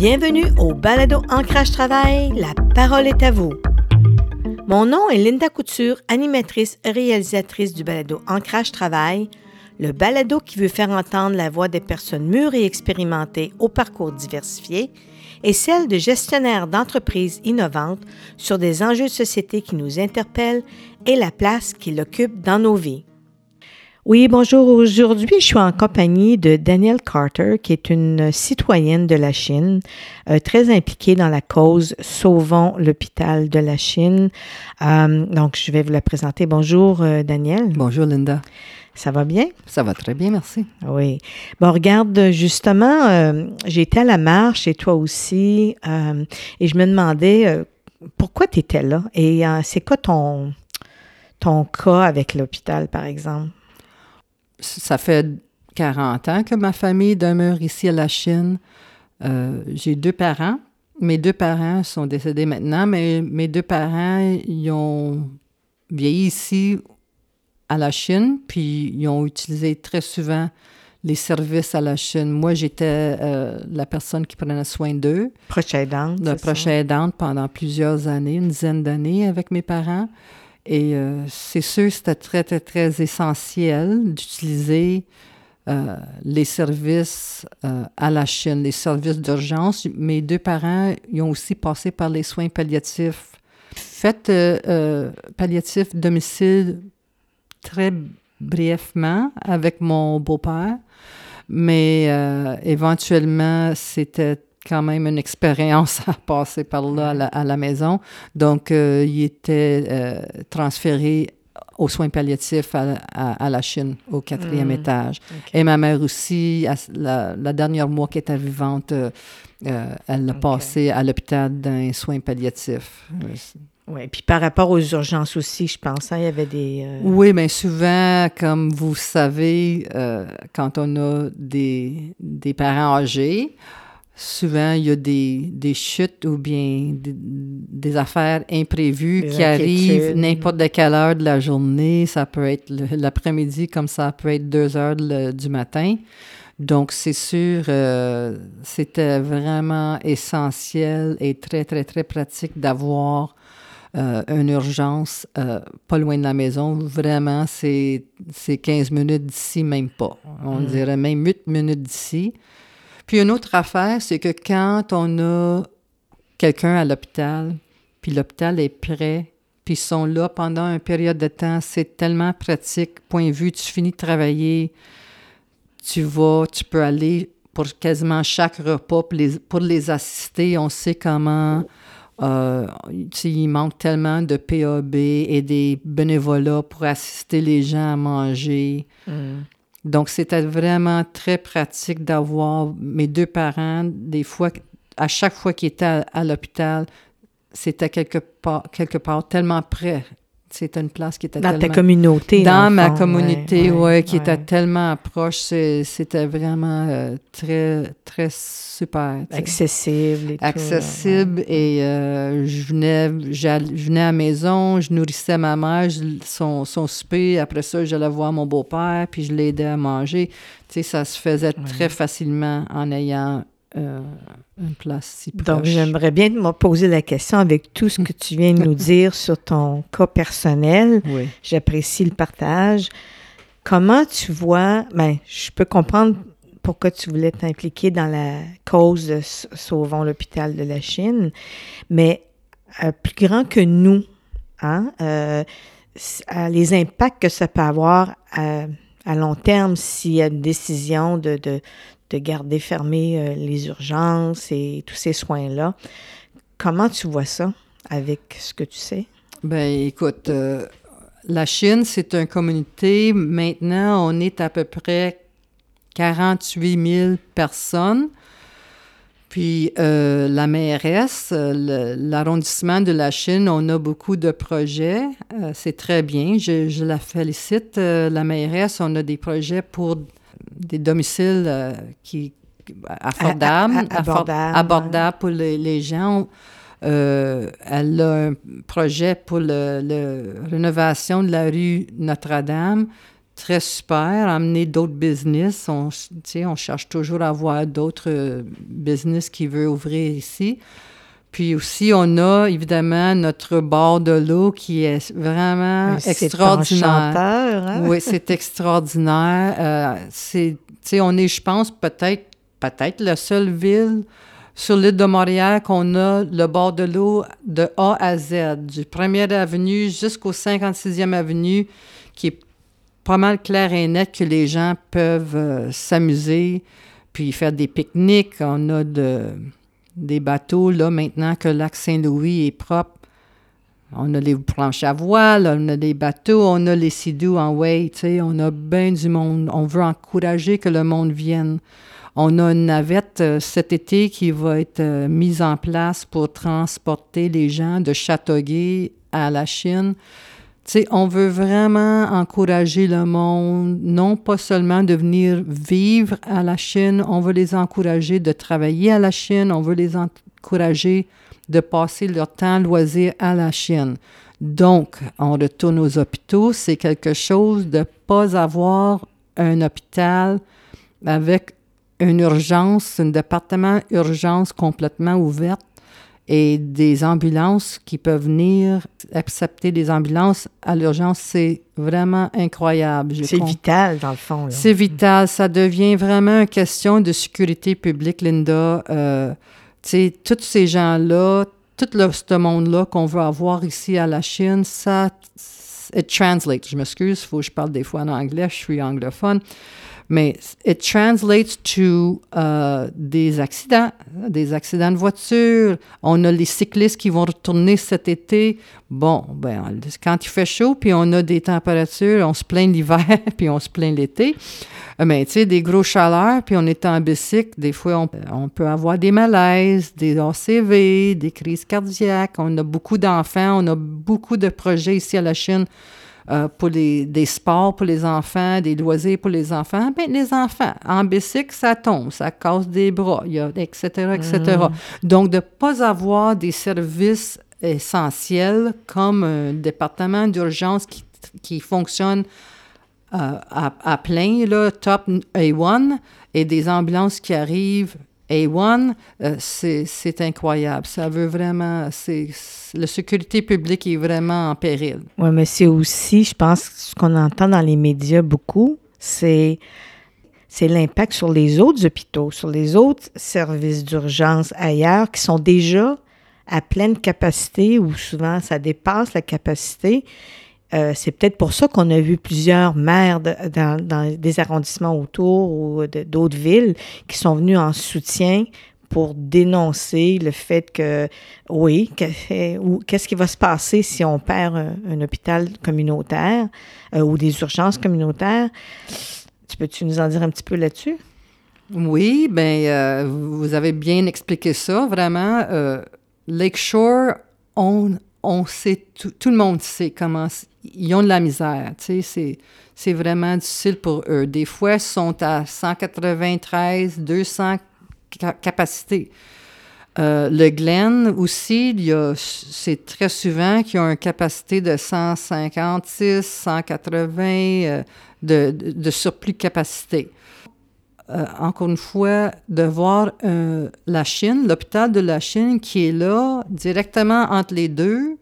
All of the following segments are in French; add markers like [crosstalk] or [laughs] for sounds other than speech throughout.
Bienvenue au Balado Ancrage Travail. La parole est à vous. Mon nom est Linda Couture, animatrice et réalisatrice du Balado Ancrage Travail, le balado qui veut faire entendre la voix des personnes mûres et expérimentées au parcours diversifié et celle de gestionnaires d'entreprises innovantes sur des enjeux de société qui nous interpellent et la place qu'ils occupent dans nos vies. Oui, bonjour. Aujourd'hui, je suis en compagnie de Danielle Carter, qui est une citoyenne de la Chine, euh, très impliquée dans la cause Sauvons l'hôpital de la Chine. Euh, donc, je vais vous la présenter. Bonjour, euh, Danielle. Bonjour, Linda. Ça va bien? Ça va très bien, merci. Oui. Bon, regarde, justement, j'étais à la marche et toi aussi, et je me demandais pourquoi tu étais là? Et c'est quoi ton, ton cas avec l'hôpital, par exemple? Ça fait 40 ans que ma famille demeure ici à la Chine. Euh, j'ai deux parents. Mes deux parents sont décédés maintenant, mais mes deux parents, ils ont vieilli ici à la Chine, puis ils ont utilisé très souvent les services à la Chine. Moi, j'étais euh, la personne qui prenait soin d'eux. Prochaine aidante. La prochaine aidante pendant plusieurs années, une dizaine d'années avec mes parents. Et euh, c'est sûr, c'était très, très, très essentiel d'utiliser euh, les services euh, à la Chine, les services d'urgence. Mes deux parents, ils ont aussi passé par les soins palliatifs. Fait palliatif domicile très brièvement avec mon beau-père, mais éventuellement, c'était quand même une expérience [laughs] à passer par là à la, maison. Donc, euh, il était euh, transféré aux soins palliatifs à, la Chine, au quatrième hmm. étage. Et ma mère aussi, la, dernière mois qu'elle était vivante, euh, elle l'a passé à l'hôpital d'un soin palliatif. Oui, puis par rapport aux urgences aussi, je pense, hein, il y avait des... Oui, bien souvent, comme vous savez, quand on a des, des parents âgés, souvent il y a des, des chutes ou bien des, affaires imprévues qui arrivent n'importe quelle heure de la journée. Ça peut être l'après-midi comme ça peut être deux heures du matin. Donc, c'est sûr, euh, c'était vraiment essentiel et très, très, très pratique d'avoir euh, une urgence euh, pas loin de la maison. Vraiment, c'est 15 minutes d'ici, même pas. On mm. dirait même 8 minutes d'ici. Puis une autre affaire, c'est que quand on a quelqu'un à l'hôpital, puis l'hôpital est prêt, puis ils sont là pendant une période de temps, c'est tellement pratique. Point de vue, tu finis de travailler, tu vas, tu peux aller pour quasiment chaque repas pour les, assister. On sait comment euh, il manque tellement de PAB et des bénévolats pour assister les gens à manger. Mm. Donc, c'était vraiment très pratique d'avoir mes deux parents, des fois, à chaque fois qu'ils étaient à, l'hôpital, c'était quelque part, quelque part tellement près c'était une place qui était dans ta communauté. Dans, ma communauté, oui, qui était tellement proche. C'était vraiment euh, très, très super. Accessible et Accessible. et euh, je, venais, je venais à la maison, je nourrissais ma mère, son, son souper. Après ça, j'allais voir mon beau-père, puis je l'aidais à manger. Tu sais, ça se faisait très facilement en ayant euh, une place si proche. Donc, j'aimerais bien me poser la question avec tout ce que tu viens de nous [laughs] dire sur ton cas personnel. Oui. J'apprécie le partage. Comment tu vois, ben, je peux comprendre pourquoi tu voulais t'impliquer dans la cause de Sauvons l'hôpital de la Chine, mais euh, plus grand que nous, hein, euh, les impacts que ça peut avoir à, à long terme s'il y a une décision de, de, de garder fermées euh, les urgences et tous ces soins-là. Comment tu vois ça avec ce que tu sais? Ben écoute, euh, la Chine, c'est une communauté. Maintenant, on est à peu près 48 000 personnes. Puis euh, la mairesse, l'arrondissement de la Chine, on a beaucoup de projets. c'est très bien. Je, je la félicite. la mairesse, on a des projets pour des domiciles euh, qui affordables, abordables, pour les, gens. Euh, elle a un projet pour la rénovation de la rue Notre-Dame. très super, amener d'autres business. On, on cherche toujours à avoir d'autres euh, business qui veulent ouvrir ici. Puis aussi, on a évidemment notre bord de l'eau qui est vraiment extraordinaire. Hein? Oui, c'est [laughs] extraordinaire. Euh, c'est, on est, je pense, peut-être, peut-être la seule ville sur l'île de Montréal qu'on a le bord de l'eau de A à Z, du 1er avenue jusqu'au 56e avenue, qui est pas mal clair et net que les gens peuvent euh, s'amuser, puis faire des pique-niques. On a de des bateaux, là, maintenant que le lac Saint-Louis est propre. On a les planches à voile, on a des bateaux, on a les sidous en way, on a bien du monde. On veut encourager que le monde vienne. On a une navette euh, cet été qui va être euh, mise en place pour transporter les gens de Châteauguay à la Chine on veut vraiment encourager le monde, non pas seulement de venir vivre à la Chine, on veut les encourager de travailler à la Chine, on veut les encourager de passer leur temps loisir à la Chine. Donc, on retourne aux hôpitaux, c'est quelque chose de ne pas avoir un hôpital avec une urgence, un département urgence complètement ouverte et des ambulances qui peuvent venir accepter des ambulances à l'urgence, c'est vraiment incroyable. C'est vital, dans le fond. C'est vital. Ça devient vraiment une question de sécurité publique, Linda. Euh, tu sais, tous ces gens-là, tout le, ce monde-là qu'on veut avoir ici à la Chine, ça, it translates. Je m'excuse, il faut que je parle des fois en anglais, je suis anglophone mais it translates to uh, des accidents, des accidents de voiture. On a les cyclistes qui vont retourner cet été. Bon, ben, quand il fait chaud, puis on a des températures, on se plaint l'hiver, [laughs] puis on se plaint l'été. Mais tu sais, des gros chaleurs, puis on est en bicycle, des fois, on, on, peut avoir des malaises, des ACV, des crises cardiaques. On a beaucoup d'enfants, on a beaucoup de projets ici à la Chine euh, pour les, des sports pour les enfants, des loisirs pour les enfants, bien, les enfants, en bicycle, ça tombe, ça casse des bras, y a, etc., etc. Mm. Donc, de ne pas avoir des services essentiels comme un département d'urgence qui, qui fonctionne euh, à, à, plein, là, top A1, et des ambulances qui arrivent a1, euh, c'est incroyable. Ça veut vraiment. La sécurité publique est vraiment en péril. Oui, mais c'est aussi, je pense, ce qu'on entend dans les médias beaucoup, c'est c'est l'impact sur les autres hôpitaux, sur les autres services d'urgence ailleurs qui sont déjà à pleine capacité ou souvent ça dépasse la capacité euh, c'est peut-être pour ça qu'on a vu plusieurs maires dans, des arrondissements autour ou d'autres villes qui sont venus en soutien pour dénoncer le fait que, oui, qu'est-ce qui va se passer si on perd un, hôpital communautaire euh, ou des urgences communautaires. Tu peux-tu nous en dire un petit peu là-dessus? Oui, bien, euh, vous avez bien expliqué ça, vraiment. Lakeshore, on, on sait, tout, tout, le monde sait comment ils ont de la misère. Tu sais, c'est vraiment difficile pour eux. Des fois, ils sont à 193, 200 capacités. Euh, le Glen aussi, c'est très souvent qu'ils ont une capacité de 156, 180 euh, de, de, surplus de capacité. Euh, encore une fois, de voir la Chine, l'hôpital de la Chine qui est là, directement entre les deux,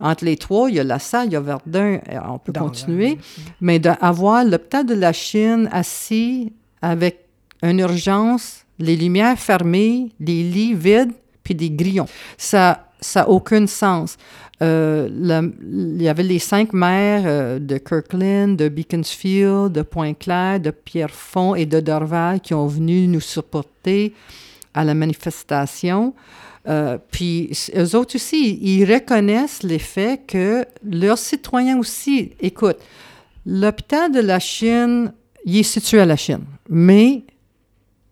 entre les trois, il y a la salle, il y a Verdun, on peut continuer, mais d'avoir l'hôpital de la Chine assis avec une urgence, les lumières fermées, les lits vides, puis des grillons. Ça n'a aucun sens. Euh, il y avait les cinq maires euh, de Kirkland, de Beaconsfield, de Pointe-Claire, de Pierrefonds et de Dorval qui ont venu nous supporter à la manifestation. Euh, puis eux autres aussi, ils reconnaissent les faits que leurs citoyens aussi, écoute, l'hôpital de la Chine, il est situé à la Chine, mais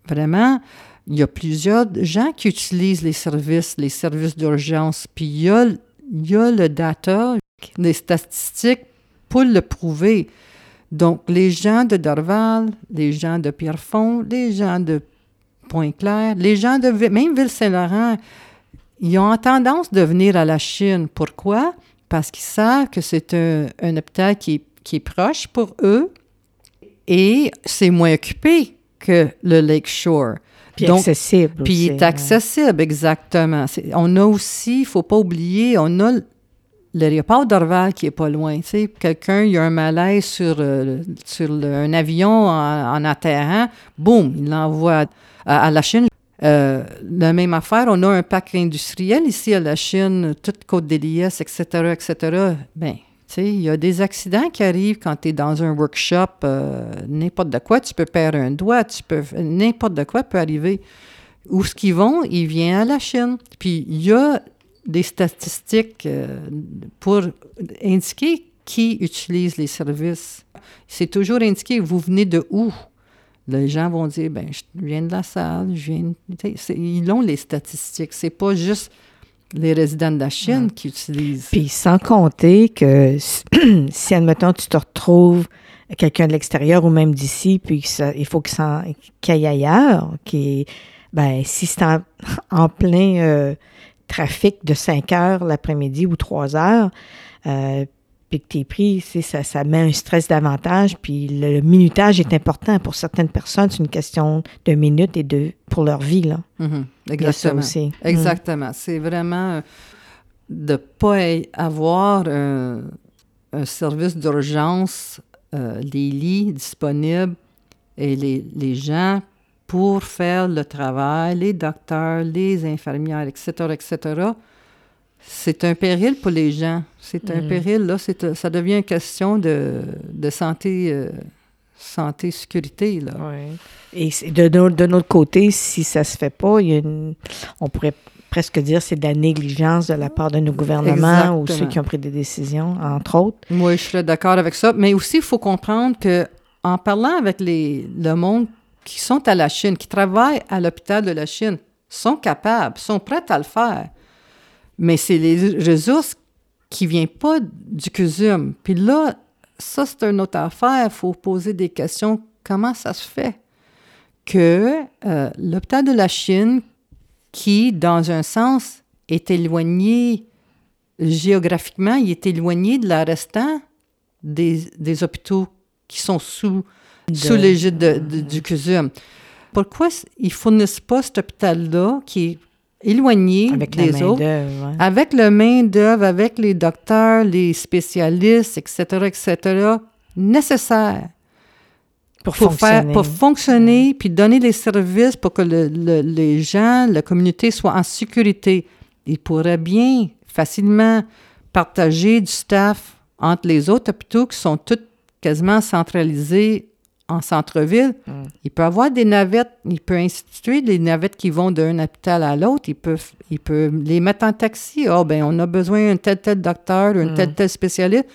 vraiment, il y a plusieurs gens qui utilisent les services, les services d'urgence, puis il y a, y a le data, les statistiques pour le prouver. Donc, les gens de Dorval, les gens de Pierrefonds, les gens de Pointe-Claire, les gens de même Ville-Saint-Laurent, ils ont tendance de venir à la Chine. Pourquoi? Parce qu'ils savent que c'est un, hôpital qui, qui, est proche pour eux, et c'est moins occupé que le Lake Shore. Puis accessible Puis il est accessible, exactement. on a aussi, il ne faut pas oublier, on a l'aéroport d'Orval qui est pas loin. Quelqu'un, il y a un malaise sur, euh, sur un avion en, en, atterrant, boum, il l'envoie à, la Chine. Euh, la même affaire, on a un parc industriel ici à la Chine, toute côte d'Elias, etc., etc. Bien, il y a des accidents qui arrivent quand tu es dans un workshop, euh, n'importe de quoi, tu peux perdre un doigt, tu peux n'importe de quoi peut arriver. Où ce qu'ils vont, ils viennent à la Chine. Puis il y a des statistiques euh, pour indiquer qui utilise les services. C'est toujours indiqué, vous venez de où? Les gens vont dire, ben, je viens de la salle, je viens. Ils ont les statistiques. C'est pas juste les résidents de la Chine qui utilisent. Puis sans compter que [clears throat] si, admettons, tu te retrouves quelqu'un de l'extérieur ou même d'ici, puis il faut qu'il aille ailleurs, qui, ben, si c'est en, [laughs] plein euh, trafic de 5 heures l'après-midi ou 3 heures, euh, puis que tu es pris, ça, ça met un stress davantage. Puis le, minutage est important pour certaines personnes. C'est une question de minutes et de pour leur vie. Là. Mm-hmm. Exactement. Aussi. Mm. Exactement. C'est vraiment euh, de ne pas avoir un, service d'urgence, euh, les lits disponibles et les, les gens pour faire le travail, les docteurs, les infirmières, etc., etc., c'est un péril pour les gens. C'est un mm. péril, là. Ça devient une question de, de santé, euh, santé, sécurité, là. Et de, de, notre côté, si ça se fait pas, il y a une, on pourrait presque dire c'est de la négligence de la part de nos gouvernements ou ceux qui ont pris des décisions, entre autres. Moi, je suis d'accord avec ça. Mais aussi, il faut comprendre que en parlant avec les, le monde qui sont à la Chine, qui travaillent à l'hôpital de la Chine, sont capables, sont prêts à le faire. Mais c'est les ressources qui ne viennent pas du CUSUM. Puis là, ça, c'est une autre affaire. Il faut poser des questions. Comment ça se fait que euh, l'hôpital de la Chine, qui, dans un sens, est éloigné géographiquement, il est éloigné de la restant des, des hôpitaux qui sont sous, sous l'égide du CUSUM. Pourquoi ils ne fournissent pas cet hôpital-là, qui est éloigné avec des autres, avec le main-d'œuvre, avec les docteurs, les spécialistes, etc., etc., nécessaires pour, fonctionner. Faire, pour fonctionner, puis donner les services pour que les gens, la communauté soit en sécurité. Ils pourraient bien facilement partager du staff entre les autres hôpitaux qui sont tous quasiment centralisés en centre-ville, mm. il peut avoir des navettes, il peut instituer des navettes qui vont d'un hôpital à l'autre, il peut, il peut les mettre en taxi. Ah, oh, ben on a besoin d'un tel tel docteur, d'un tel mm. tel spécialiste.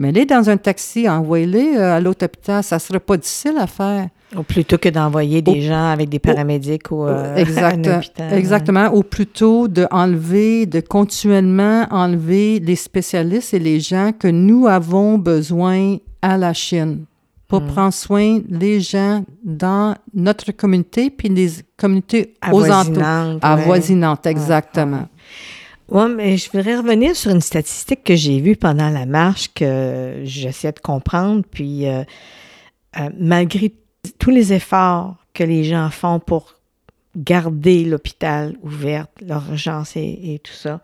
Mais les dans un taxi, envoyez-les euh, à l'autre hôpital, ça ne serait pas difficile à faire. Ou plutôt que d'envoyer des gens avec des paramédics ou [laughs] euh, exact, à un hôpital. Exactement. Ou plutôt d'enlever, de continuellement enlever les spécialistes et les gens que nous avons besoin à la Chine pour mm. prendre soin des gens dans notre communauté puis les communautés aux entours. Avoisinantes, exactement. Oui, mais je voudrais revenir sur une statistique que j'ai vue pendant la marche que j'essaie de comprendre. Puis, euh, euh, malgré tous les efforts que les gens font pour garder l'hôpital ouvert, l'urgence et, et, tout ça,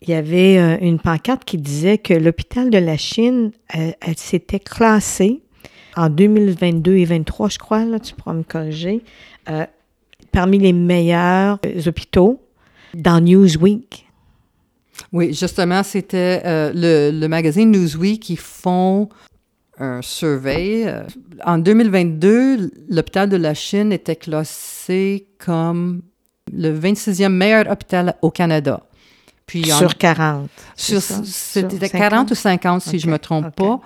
il y avait euh, une pancarte qui disait que l'hôpital de la Chine, elle s'était classée en 2022 et 2023, je crois, là, tu pourras me corriger, euh, parmi les meilleurs euh, hôpitaux dans Newsweek. Oui, justement, c'était euh, le, le, magazine Newsweek qui font un survey. En 2022, l'hôpital de la Chine était classé comme le 26e meilleur hôpital au Canada. Puis sur 40. C'était 40 ou 50, si je ne me trompe pas.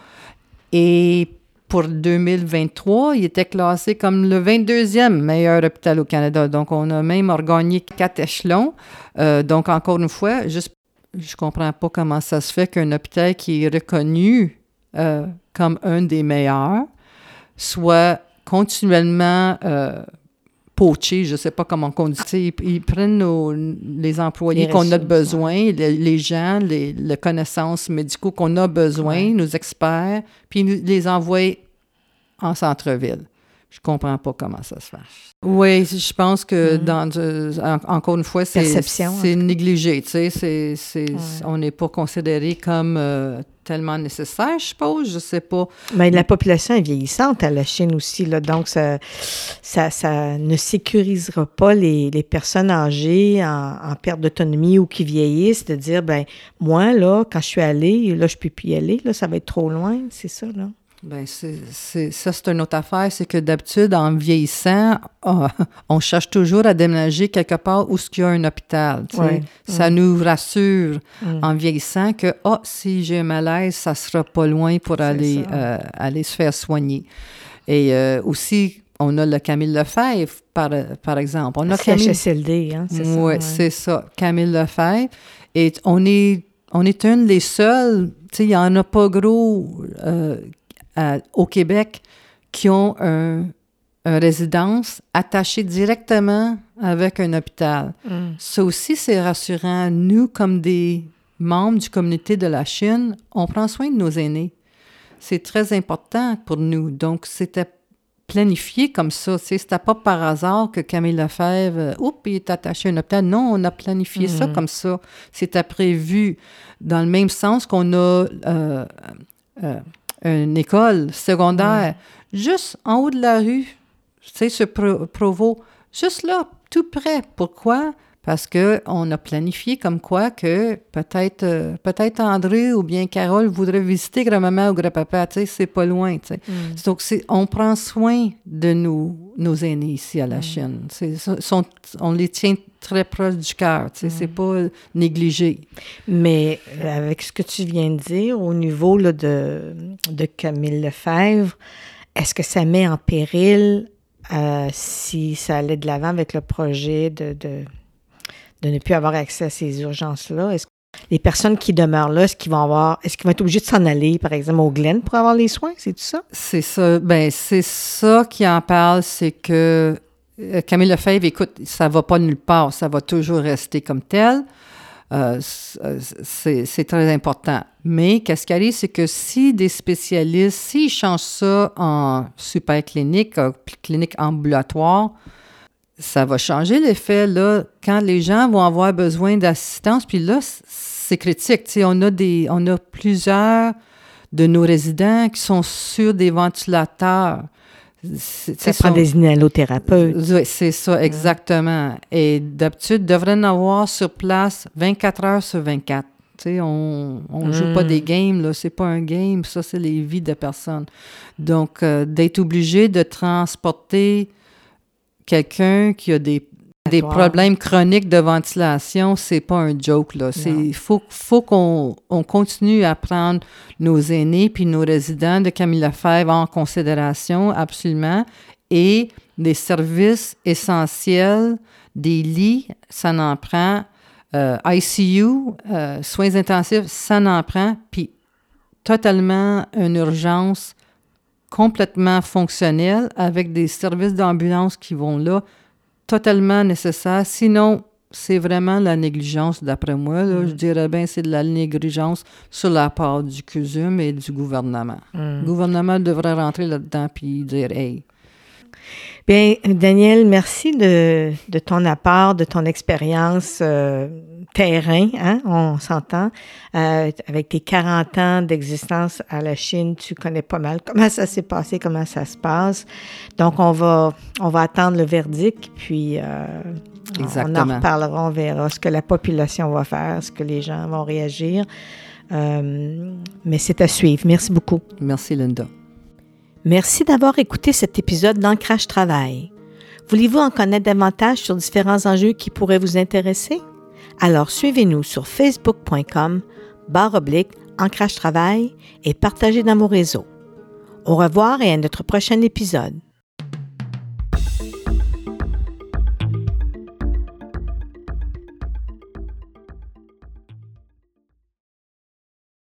Et pour 2023, il était classé comme le 22e meilleur hôpital au Canada. Donc, on a même gagné quatre échelons. Euh, donc, encore une fois, juste, je comprends pas comment ça se fait qu'un hôpital qui est reconnu euh, comme un des meilleurs soit continuellement euh, poché, je ne sais pas comment on dit. Ils, prennent nos, les employés qu'on a besoin, les, gens, les, les connaissances médicaux qu'on a besoin, nos experts, puis ils les envoient en centre-ville. Je comprends pas comment ça se fait. Oui, je pense que Mhm. dans euh, en- encore une fois, c'est négligé. Tu sais, c'est, c'est- on n'est pas considéré comme euh, tellement nécessaire, je suppose. Je sais pas. Mais la population est vieillissante à la Chine aussi, donc ça, ça, ça ne sécurisera pas les, personnes âgées en, en perte d'autonomie ou qui vieillissent de dire, ben moi, là, quand je suis allée, là, je peux plus y aller, là, ça va être trop loin, c'est ça, là. Ben, c'est, ça, c'est une autre affaire. C'est que d'habitude, en vieillissant, ah, [laughs] on cherche toujours à déménager quelque part où il y a un hôpital. tu sais. Ça nous rassure Mm. en vieillissant que, ah, si j'ai un malaise, ça sera pas loin pour C'est aller, euh, aller se faire soigner. Et euh, aussi, on a le Camille Lefebvre, par, par exemple. On a Camille... CHSLD, hein, c'est ça. Oui, ouais. c'est ça, Camille Lefebvre. Et on est, on est une des seules, tu sais, il n'y en a pas gros euh, à- au Québec qui ont un, une résidence attachée directement avec un hôpital. Mm. Ça aussi, c'est rassurant. Nous, comme des membres du communauté de la Chine, on prend soin de nos aînés. C'est très important pour nous. Donc, c'était planifié comme ça. C'était pas par hasard que Camille Lefebvre, euh, oups, il est attaché à un hôpital. Non, on a planifié ça Mhm. comme ça. C'était prévu dans le même sens qu'on a euh, euh, une école secondaire juste en haut de la rue, tu sais, ce Pro- Provo, juste là, tout près. Pourquoi? Parce qu'on a planifié comme quoi que peut-être euh, peut-être André ou bien Carole voudrait visiter grand-maman ou grand-papa, tu sais, c'est pas loin, tu sais. Mm. Donc, c'est, on prend soin de nos, nos aînés ici à la Chine. C'est, sont- on les tient très proches du cœur, tu sais, c'est pas négligé. Mais euh, avec ce que tu viens de dire au niveau là, de, de Camille Lefebvre, est-ce que ça met en péril euh, si ça allait de l'avant avec le projet de, de, de ne plus avoir accès à ces urgences-là? Est-ce que les personnes qui demeurent là, est-ce qu'ils vont avoir, est-ce qu'ils vont être obligés de s'en aller, par exemple, au Glen pour avoir les soins? C'est tout ça? C'est ça. Ben, c'est ça qui en parle, c'est que euh, Camille Lefebvre, écoute, ça va pas nulle part, ça va toujours rester comme tel. Euh, c'est c'est très important. Mais qu'est-ce qui arrive, c'est que si des spécialistes, s'ils changent ça en super clinique, euh, clinique ambulatoire, ça va changer l'effet, là, quand les gens vont avoir besoin d'assistance. Puis là, c'est critique. Tu sais, on, a des, on a plusieurs de nos résidents qui sont sur des ventilateurs. C'est- Ça prend sont- des inhalothérapeutes. oui, c'est ça, exactement. Et d'habitude, devrait en avoir sur place 24 heures sur 24. Tu sais, on ne joue pas Mm. des games, là. C'est pas un game, ça, c'est les vies de personnes. Donc, euh, d'être obligé de transporter quelqu'un qui a des, des problèmes chroniques de ventilation, c'est pas un joke, là. C'est- faut, faut qu'on on continue à prendre nos aînés puis nos résidents de Camille Lefebvre en considération, absolument. Et des services essentiels, des lits, ça n'en prend. Euh, ICU, euh, soins intensifs, ça n'en prend. Puis totalement une urgence complètement fonctionnelle avec des services d'ambulance qui vont là, totalement nécessaire. Sinon, c'est vraiment la négligence, d'après moi. là. Je dirais bien c'est de la négligence sur la part du CUSUM et du gouvernement. Mm. Le gouvernement devrait rentrer là-dedans puis dire Hey, Bien, Daniel, merci de, de ton apport, de ton expérience euh, terrain, hein, on s'entend. Euh, avec tes 40 ans d'existence à la Chine, tu connais pas mal comment ça s'est passé, comment ça se passe. Donc, on va, on va attendre le verdict, puis euh, on en reparlera, on verra ce que la population va faire, ce que les gens vont réagir. Euh, mais c'est à suivre. Merci beaucoup. merci Linda. Merci d'avoir écouté cet épisode d'Ancrage Travail. Voulez-vous en connaître davantage sur différents enjeux qui pourraient vous intéresser? Alors suivez-nous sur facebook.com barre oblique Ancrage Travail et partagez dans vos réseaux. Au revoir et à notre prochain épisode.